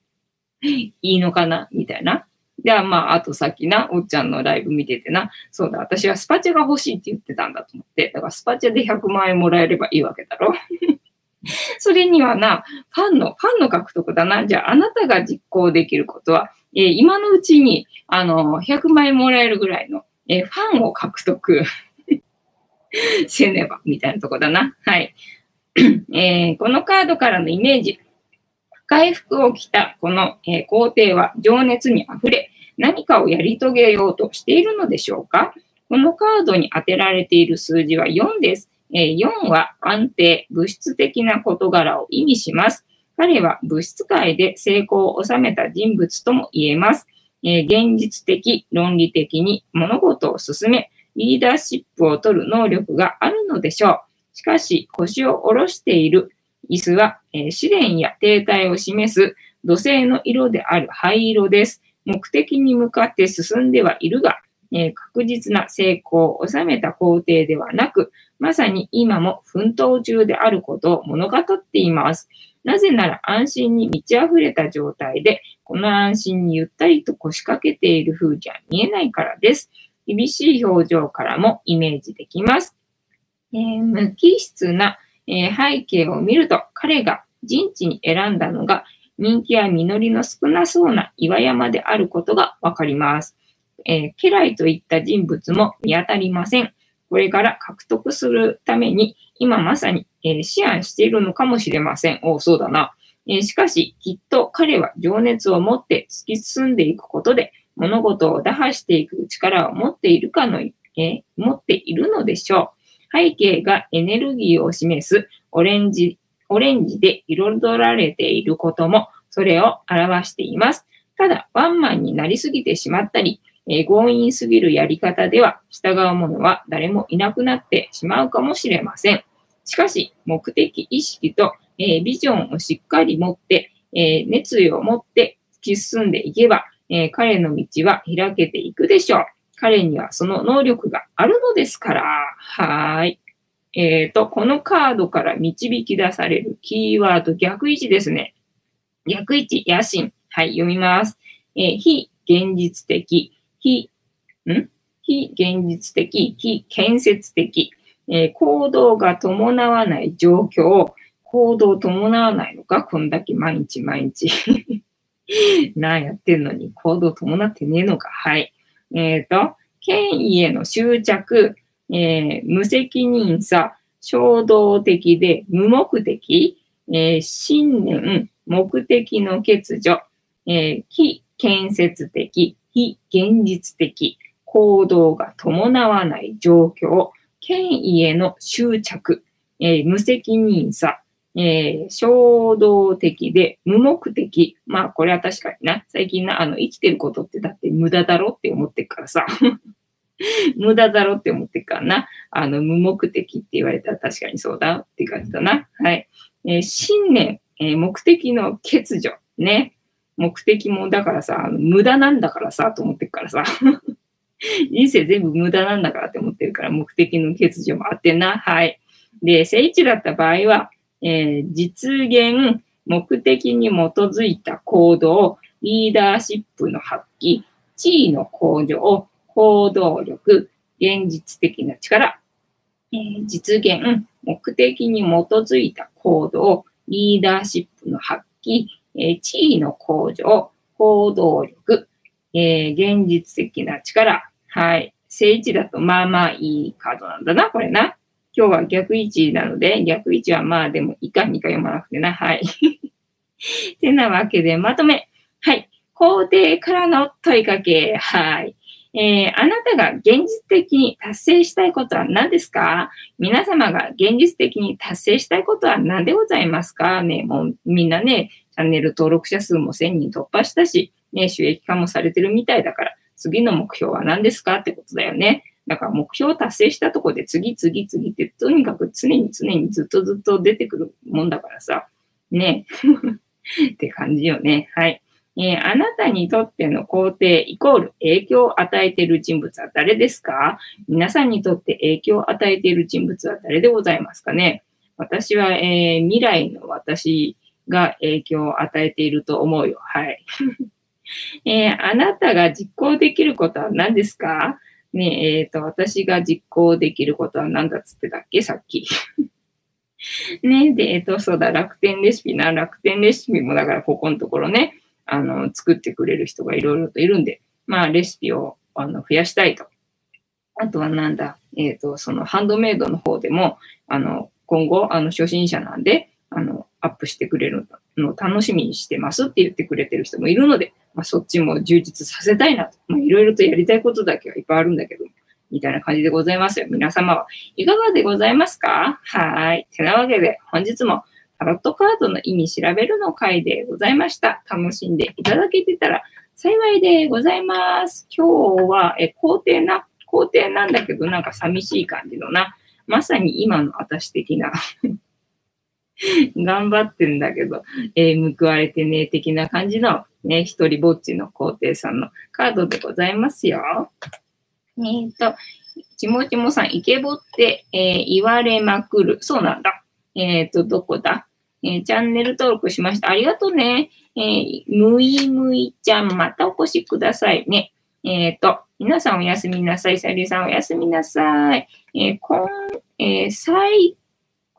いいのかな、みたいな。では、まあ、あとさっきな、おっちゃんのライブ見ててな、そうだ、私はスパチャが欲しいって言ってたんだと思って、だからスパチャで100万円もらえればいいわけだろ。それにはな、ファンの、ファンの獲得だな。じゃあ、あなたが実行できることは、えー、今のうちに、あの、100万円もらえるぐらいの、えー、ファンを獲得 せねば、みたいなとこだな。はい。えー、このカードからのイメージ。赤い服を着たこの、えー、皇帝は情熱に溢れ、何かをやり遂げようとしているのでしょうか？このカードに当てられている数字は4です。えー、4は安定、物質的な事柄を意味します。彼は物質界で成功を収めた人物とも言えます。えー、現実的、論理的に物事を進め、リーダーシップを取る能力があるのでしょう。しかし、腰を下ろしている椅子は、えー、試練や停滞を示す土星の色である灰色です。目的に向かって進んではいるが、えー、確実な成功を収めた工程ではなく、まさに今も奮闘中であることを物語っています。なぜなら安心に満ち溢れた状態で、この安心にゆったりと腰掛けている風じゃ見えないからです。厳しい表情からもイメージできます。えー、無機質な、えー、背景を見ると、彼が陣地に選んだのが人気や実りの少なそうな岩山であることがわかります。えー、家来といった人物も見当たりません。これから獲得するために今まさに、えー、思案しているのかもしれません。おそうだな。えー、しかし、きっと彼は情熱を持って突き進んでいくことで、物事を打破していく力を持っているかの、えー、持っているのでしょう。背景がエネルギーを示すオレンジ、オレンジで彩られていることも、それを表しています。ただ、ワンマンになりすぎてしまったり、えー、強引すぎるやり方では、従う者は誰もいなくなってしまうかもしれません。しかし、目的意識と、えー、ビジョンをしっかり持って、えー、熱意を持って突き進んでいけば、え、彼の道は開けていくでしょう。彼にはその能力があるのですから。はい。えっ、と、このカードから導き出されるキーワード逆位置ですね。逆位置、野心。はい、読みます。え、非現実的、非、ん？非現実的、非建設的、えー、行動が伴わない状況、行動伴わないのかこんだけ毎日毎日 なあやってんのに行動伴ってねえのかはい。えっ、ー、と、権威への執着、えー、無責任さ、衝動的で無目的、えー、信念、目的の欠如、えー、非建設的、非現実的、行動が伴わない状況、権威への執着、えー、無責任さ、えー、衝動的で無目的。まあ、これは確かにな。最近な、あの、生きてることってだって無駄だろって思ってるからさ。無駄だろって思ってるからな。あの、無目的って言われたら確かにそうだって感じだな。はい。えー、信念、え、目的の欠如。ね。目的も、だからさ、無駄なんだからさ、と思ってるからさ。人生全部無駄なんだからって思ってるから、目的の欠如もあってな。はい。で、正位置だった場合は、えー、実現、目的に基づいた行動、リーダーシップの発揮、地位の向上、行動力、現実的な力、えー、実現、目的に基づいた行動、リーダーシップの発揮、え、地位の向上、行動力、え、現実的な力、はい。正位置だとまあまあいいカードなんだな、これな。今日は逆位置なので、逆位置はまあでもいか2か読まなくてな。はい。てなわけでまとめ。はい。皇帝からの問いかけ。はい。えー、あなたが現実的に達成したいことは何ですか？皆様が現実的に達成したいことは何でございますか？ね、もうみんなね、チャンネル登録者数も1000人突破したし、ね、収益化もされてるみたいだから、次の目標は何ですかってことだよね。だから目標を達成したとこで次々次ってとにかく常に常にずっとずっと出てくるもんだからさ。ね。って感じよね。はい。えー、あなたにとっての肯定イコール影響を与えている人物は誰ですか？皆さんにとって影響を与えている人物は誰でございますかね？私は、えー、未来の私が影響を与えていると思うよ。はい。えー、あなたが実行できることは何ですか？ねえ、っ、ー、と、私が実行できることは何だっつってたっけ？さっき。ねで、えっ、ー、と、そうだ、楽天レシピな。楽天レシピもだからここのところね、あの、作ってくれる人がいろいろといるんで、まあ、レシピをあの増やしたいと。あとはなんだ、えっ、ー、と、そのハンドメイドの方でも、あの、今後、あの、初心者なんで、あの、アップしてくれるのを楽しみにしてますって言ってくれてる人もいるので、まあ、そっちも充実させたいなと。まあ、いろいろとやりたいことだけはいっぱいあるんだけど、みたいな感じでございますよ。皆様はいかがでございますか？はい。てなわけで、本日もタロットカードの意味調べるの回でございました。楽しんでいただけてたら幸いでございます。今日は、え、肯定な、肯定なんだけど、なんか寂しい感じのな、まさに今の私的な 頑張ってんだけど、えー、報われてね、的な感じの、ね、一人ぼっちの皇帝さんのカードでございますよ。えっ、と、ちもちもさん、イケボって、えー、言われまくる。そうなんだ。えっ、と、どこだ？えー、チャンネル登録しました。ありがとうね。えー、むいむいちゃん、またお越しくださいね。えっ、と、皆さんおやすみなさい。さゆりさんおやすみなさい。えー、こん、えー、最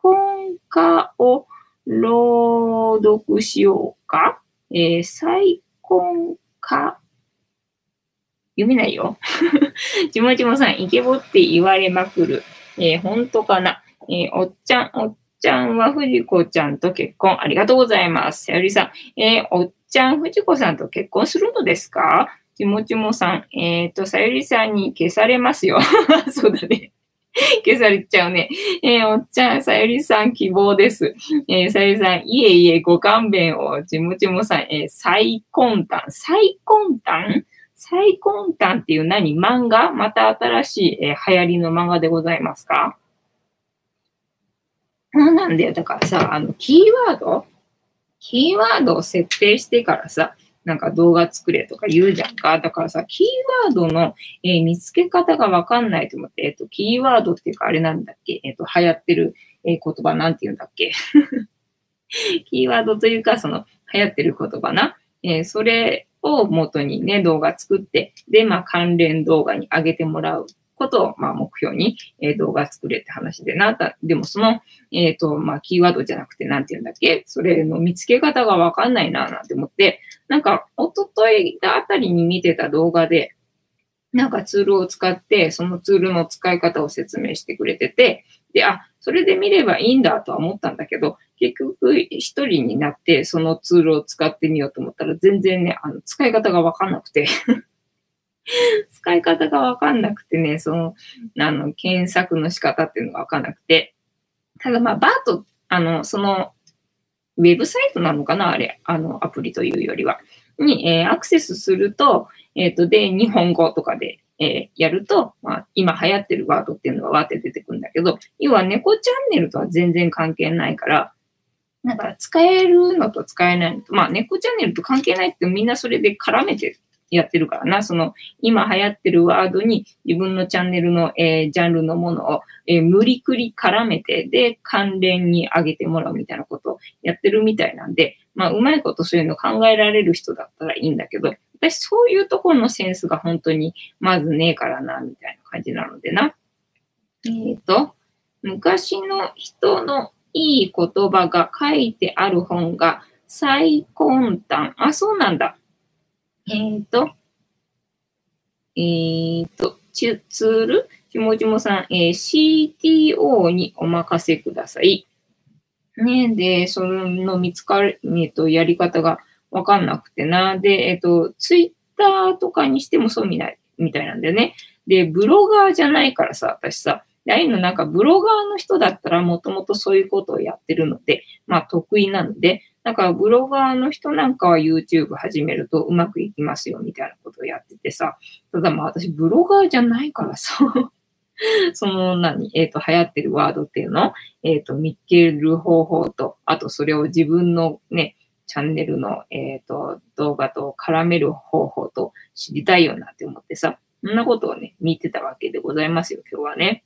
婚歌を朗読しようか。えー、再婚歌読めないよ。ちもちもさん、イケボって言われまくる。えー、本当かな？えー、おっちゃん、おっちゃんは藤子ちゃんと結婚。ありがとうございます。さゆりさん、えー、おっちゃん、藤子さんと結婚するのですか？ちもちもさん、えっ、ー、と、さゆりさんに消されますよ。そうだね。消されちゃうね。えー、おっちゃん、さゆりさん希望です。えー、さゆりさん、いえいえ、ご勘弁を、ちもちもさん、えー、最根端、最根端最根端っていう何？漫画？また新しい、えー、流行りの漫画でございますか？そうなんだよ。だからさ、あの、キーワード？キーワードを設定してからさ、なんか動画作れとか言うじゃんか。だからさ、キーワードの、えー、見つけ方がわかんないと思って、えっ、ー、と、キーワードっていうかあれなんだっけ？えっ、ー、と、流行ってる、え言葉なんて言うんだっけ？キーワードというか、その、流行ってる言葉な？えそれを元にね、動画作って、で、まあ、関連動画に上げてもらうことを、まあ、目標に、えー、動画作れって話でな。た。でもその、えっ、ー、と、まあ、キーワードじゃなくて、なんて言うんだっけ？それの見つけ方がわかんないな、なんて思って、なんか、おとといあたりに見てた動画で、なんかツールを使って、そのツールの使い方を説明してくれてて、で、あ、それで見ればいいんだとは思ったんだけど、結局一人になってそのツールを使ってみようと思ったら全然ね、あの、使い方がわかんなくて。使い方がわかんなくてね、その、あの、検索の仕方っていうのがわかんなくて、ただまあ、バート、あの、その、ウェブサイトなのかなあれ、あの、アプリというよりは。に、えー、アクセスすると、えっ、ー、と、で、日本語とかで、えー、やると、まあ、今流行ってるワードっていうのがわって出てくるんだけど、要は猫チャンネルとは全然関係ないから、だから使えるのと使えないのと、まあ、猫チャンネルと関係ないってみんなそれで絡めてやってるからな。その、今流行ってるワードに自分のチャンネルの、えー、ジャンルのものを、えー、無理くり絡めて、で、関連に上げてもらうみたいなことをやってるみたいなんで、まあ、うまいことそういうの考えられる人だったらいいんだけど、私そういうところのセンスが本当にまずねえからな、みたいな感じなのでな。えっ、ー、と、昔の人のいい言葉が書いてある本が最根端。あ、そうなんだ。えっ、ー、と、えっ、ー、と、ツール？ちもちもさん、えー、CTO にお任せください。ね、で、その見つかる、えっ、と、やり方がわかんなくてな。で、えっ、と、ツイッターとかにしてもそうみない、みたいなんだよね。で、ブロガーじゃないからさ、私さ、ああいうのなんかブロガーの人だったらもともとそういうことをやってるので、まあ得意なので、だかブロガーの人なんかは YouTube 始めるとうまくいきますよみたいなことをやっててさ、ただまあ私ブロガーじゃないからさ、その何、えっ、ー、と、流行ってるワードっていうのえっ、ー、と、見つける方法と、あとそれを自分のね、チャンネルの、えっ、ー、と、動画と絡める方法と知りたいよなって思ってさ、そんなことをね、見てたわけでございますよ、今日はね。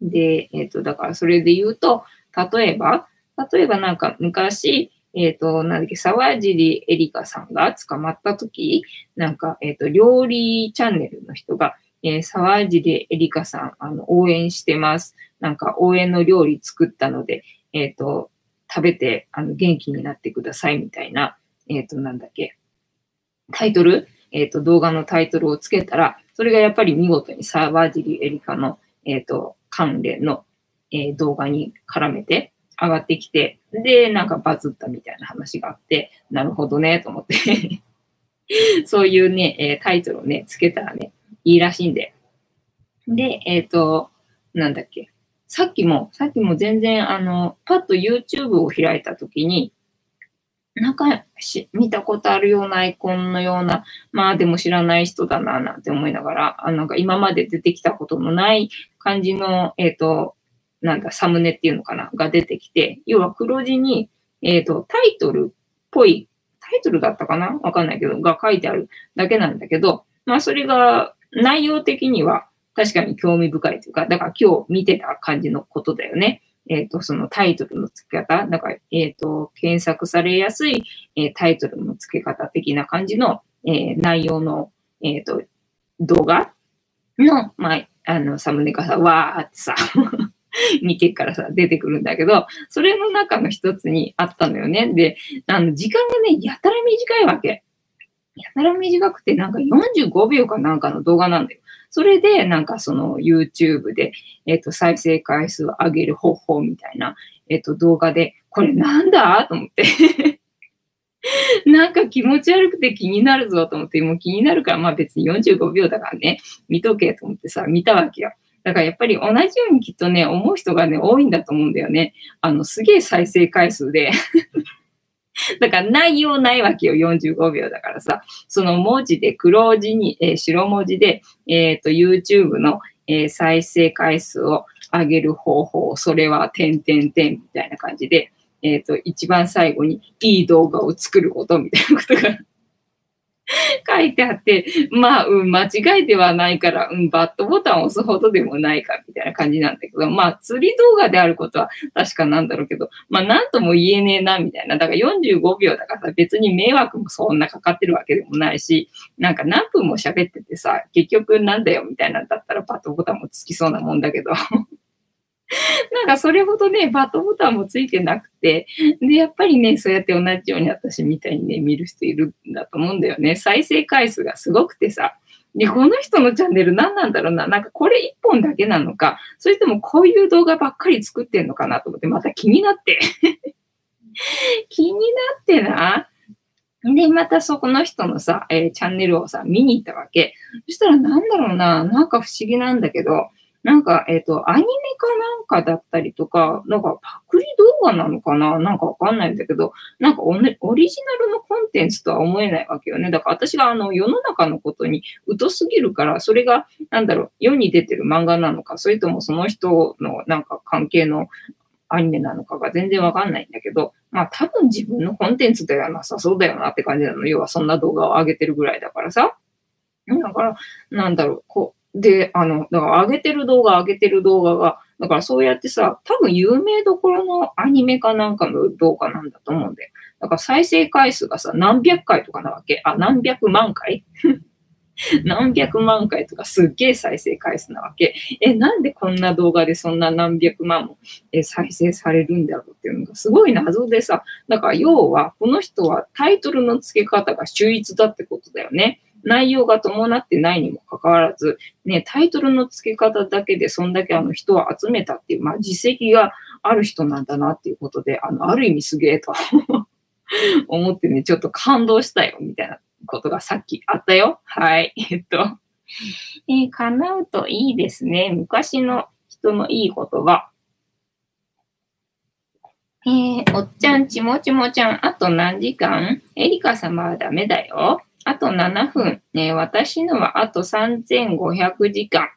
で、えっ、と、だからそれで言うと、例えば、例えばなんか昔、えっ、ー、と、なんだっけ、沢尻エリカさんが捕まった時、なんか、えっ、ー、と、料理チャンネルの人が、えー、沢尻エリカさん、あの、応援してます。なんか、応援の料理作ったので、えっ、と、食べて、あの、元気になってくださいみたいな、えっ、と、なんだっけ、タイトル？えっ、と、動画のタイトルをつけたら、それがやっぱり見事に沢尻エリカの、えっ、と、関連の、え動画に絡めて、上がってきて、で、なんかバズったみたいな話があって、なるほどね、と思って そういうね、えタイトルをね、つけたらね、いいらしいんで。で、えっ、ー、と、なんだっけ。さっきも、さっきも全然、あの、パッと YouTube を開いたときに、なんかし、見たことあるようなアイコンのような、まあでも知らない人だな、なんて思いながら、あなんか今まで出てきたことのない感じの、えっ、ー、と、なんだ、サムネっていうのかな？が出てきて、要は黒字に、えっ、ー、と、タイトルっぽい、タイトルだったかな？わかんないけど、が書いてあるだけなんだけど、まあそれが内容的には確かに興味深いというか、だから今日見てた感じのことだよね。えっ、ー、と、そのタイトルの付け方、だか、えっ、ー、と、検索されやすい、えー、タイトルの付け方的な感じの、え内容の、えっ、と、動画の、まあ、あの、サムネがさ、わーってさ 見てからさ、出てくるんだけど、それの中の一つにあったのよね。で、あの、時間がね、やたら短いわけ。やたら短くて、なんか45秒かなんかの動画なんだよ。それで、なんかその YouTube で、えっ、ー、と、再生回数を上げる方法みたいな、えっ、ー、と、動画で、これなんだと思って なんか気持ち悪くて気になるぞと思って、もう気になるから、まあ別に45秒だからね、見とけと思ってさ、見たわけよ。だからやっぱり同じようにきっとね、思う人がね、多いんだと思うんだよね。あの、すげえ再生回数で だから内容ないわけよ、45秒だからさ。その文字で黒字に、えー、白文字で、えっ、ー、と、YouTube の、えー、再生回数を上げる方法、それは点々点みたいな感じで、えっ、と、一番最後にいい動画を作ることみたいなことが 書いてあって、まあ、うん、間違いではないから、うん、バットボタンを押すほどでもないか、みたいな感じなんだけど、まあ、釣り動画であることは確かなんだろうけど、まあ、なんとも言えねえな、みたいな。だから45秒だからさ、別に迷惑もそんなかかってるわけでもないし、なんか何分も喋っててさ、結局なんだよ、みたいなんだったらバットボタンもつきそうなもんだけど。なんかそれほどね、バットボタンもついてなくて、で、やっぱりね、そうやって同じように私みたいにね、見る人いるんだと思うんだよね。再生回数がすごくてさ、で、この人のチャンネル何なんだろうな。なんかこれ一本だけなのか、それともこういう動画ばっかり作ってんのかなと思って、また気になって 気になってな。で、またそこの人のさ、えー、チャンネルをさ、見に行ったわけ。そしたらなんだろうな、なんか不思議なんだけど、なんか、えっ、ー、と、アニメかなんかだったりとか、なんかパクリ動画なのかな？なんかわかんないんだけど、なんかオリジナルのコンテンツとは思えないわけよね。だから私があの世の中のことに疎すぎるから、それが、なんだろう、世に出てる漫画なのか、それともその人のなんか関係のアニメなのかが全然わかんないんだけど、まあ多分自分のコンテンツではなさそうだよなって感じなの。要はそんな動画を上げてるぐらいだからさ。だから、なんだろう、こう、で、あの、だから上げてる動画、上げてる動画が、だからそうやってさ、多分有名どころのアニメかなんかの動画なんだと思うんだよ。だから再生回数がさ、何百回とかなわけ。あ、何百万回？何百万回とかすっげえ再生回数なわけ。え、なんでこんな動画でそんな何百万も再生されるんだろうっていうのがすごい謎でさ、だから要はこの人はタイトルの付け方が秀逸だってことだよね。内容が伴ってないにもかかわらず、ね、タイトルの付け方だけでそんだけあの人を集めたっていう、まあ実績がある人なんだなっていうことで、あの、ある意味すげえと 思ってね、ちょっと感動したよ、みたいなことがさっきあったよ。はい。えっと。えー、叶うといいですね。昔の人のいい言葉。えー、おっちゃん、ちもちもちゃん、あと何時間？エリカ様はダメだよ。あと7分。ね、私のはあと3500時間。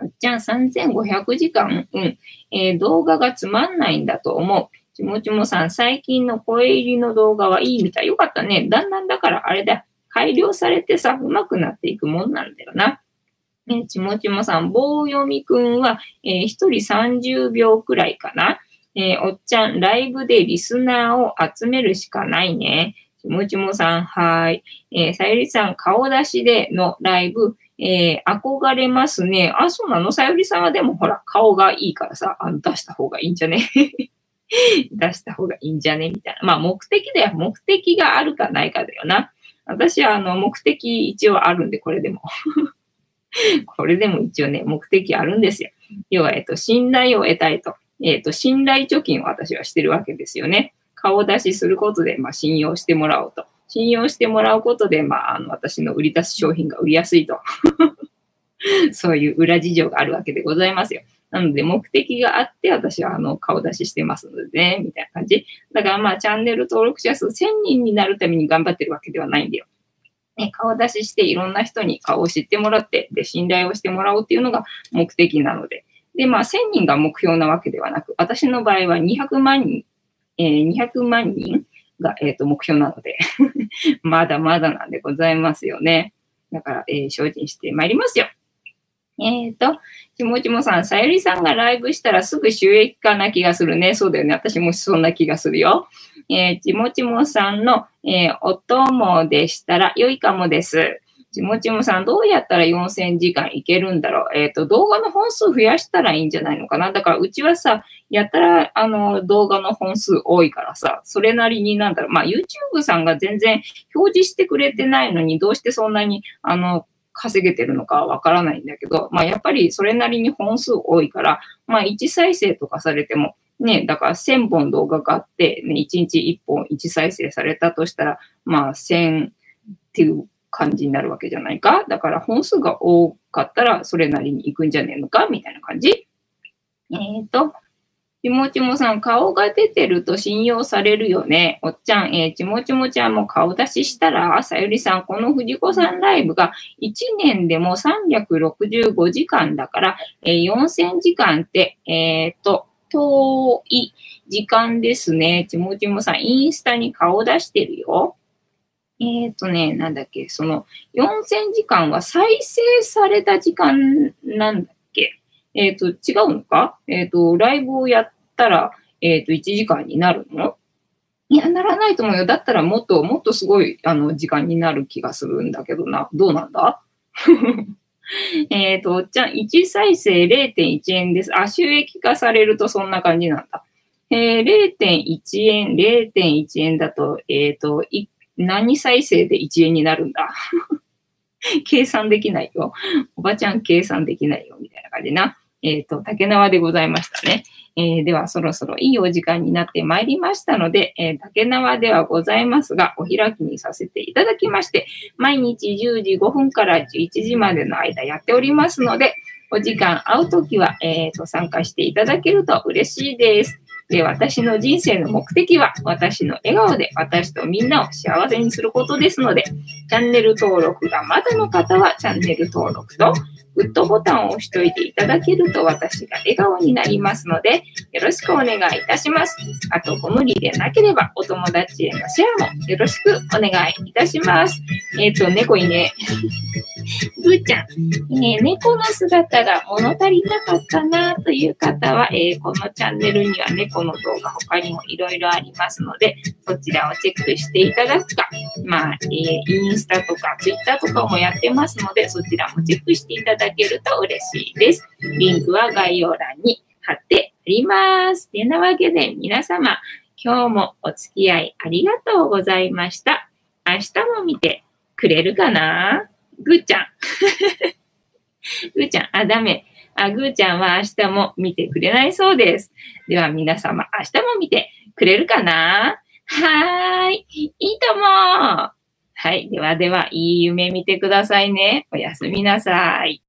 おっちゃん、3500時間うん。えー、動画がつまんないんだと思う。ちもちもさん、最近の声入りの動画はいいみたい。よかったね。だんだんだからあれだ。改良されてさ、上手くなっていくもんなんだよな。ね、ちもちもさん、棒読みくんは、えー、1人30秒くらいかな。えー、おっちゃん、ライブでリスナーを集めるしかないね。もちもさん、はい。えー、さゆりさん、顔出しでのライブ、えー、憧れますね。あ、そうなの？さゆりさんはでもほら、顔がいいからさ、あの出した方がいいんじゃね？出した方がいいんじゃね？みたいな。まあ、目的だよ。目的があるかないかだよな。私は、あの、目的一応あるんで、これでも。これでも一応ね、目的あるんですよ。要は、えっと、信頼を得たいと。えっと、信頼貯金を私はしてるわけですよね。顔出しすることで、まあ、信用してもらおうと。信用してもらうことで、まあ、あの、私の売り出す商品が売りやすいと。そういう裏事情があるわけでございますよ。なので、目的があって、私はあの顔出ししてますのでね、みたいな感じ。だからまあ、チャンネル登録者数1000人になるために頑張ってるわけではないんだよ。ね、顔出ししていろんな人に顔を知ってもらって、で、信頼をしてもらおうっていうのが目的なので。で、まあ、1000人が目標なわけではなく、私の場合は200万人、えー、200万人が、えー、と目標なので まだまだなんでございますよね。だから、えー、精進してまいりますよ。えっ、ー、と、ちもちもさん、さゆりさんがライブしたらすぐ収益化な気がするね。そうだよね。私もそんな気がするよ。えー、ちもちもさんの、えー、お供でしたら良いかもです。ちもちもさん、どうやったら4000時間いけるんだろう？えっ、ー、と、動画の本数増やしたらいいんじゃないのかな？だから、うちはさ、やったら、あの、動画の本数多いからさ、それなりになんだろう、まあ、YouTube さんが全然表示してくれてないのに、どうしてそんなに、あの、稼げてるのかわからないんだけど、まあ、やっぱりそれなりに本数多いから、まあ、1再生とかされても、ね、だから1000本動画があって、ね、1日1本1再生されたとしたら、まあ、1000っていう感じになるわけじゃないか？だから本数が多かったらそれなりに行くんじゃねえのか？みたいな感じ？えっ、ー、と、ちもちもさん、顔が出てると信用されるよね。おっちゃん、えー、ちもちもちゃんも顔出ししたら、さゆりさん、この藤子さんライブが1年でも365時間だから、えー、4000時間って、えっ、ー、と、遠い時間ですね。ちもちもさん、インスタに顔出してるよ。えっ、ー、とね、なんだっけ、その4000時間は再生された時間なんだっけ？えっ、ー、と、違うのか？えっ、ー、と、ライブをやったら、えっ、と、1時間になるの？いや、ならないと思うよ。だったらもっと、もっとすごい、あの、時間になる気がするんだけどな。どうなんだ？えっと、おっちゃん、1再生0.1円です。あ、収益化されるとそんな感じなんだ。えー、0.1円、0.1円だと、えっ、ー、と、何再生で1円になるんだ？計算できないよ。おばちゃん計算できないよ。みたいな感じな。えっ、ー、と、竹縄でございましたね。えー、では、そろそろいいお時間になってまいりましたので、えー、竹縄ではございますが、お開きにさせていただきまして、毎日10時5分から11時までの間やっておりますので、お時間合うときは、えっ、と、参加していただけると嬉しいです。で、私の人生の目的は、私の笑顔で私とみんなを幸せにすることですので、チャンネル登録がまだの方は、チャンネル登録と、グッドボタンを押しといていただけると私が笑顔になりますので、よろしくお願いいたします。あと、ご無理でなければ、お友達へのシェアもよろしくお願いいたします。えっ、ー、と、猫いね。ぐーちゃん、えー、猫の姿が物足りなかったなという方は、えー、このチャンネルには猫の動画他にもいろいろありますので、そちらをチェックしていただくか、まあ、えインスタとかツイッターとかもやってますので、そちらもチェックしていただけると嬉しいです。リンクは概要欄に貼ってあります。てなわけで皆様、今日もお付き合いありがとうございました。明日も見てくれるかな？ぐーちゃん。ぐーちゃん、あ、ダメ。あ、ぐーちゃんは明日も見てくれないそうです。では皆様、明日も見てくれるかな？はーい。いいともはい。ではでは、いい夢見てくださいね。おやすみなさい。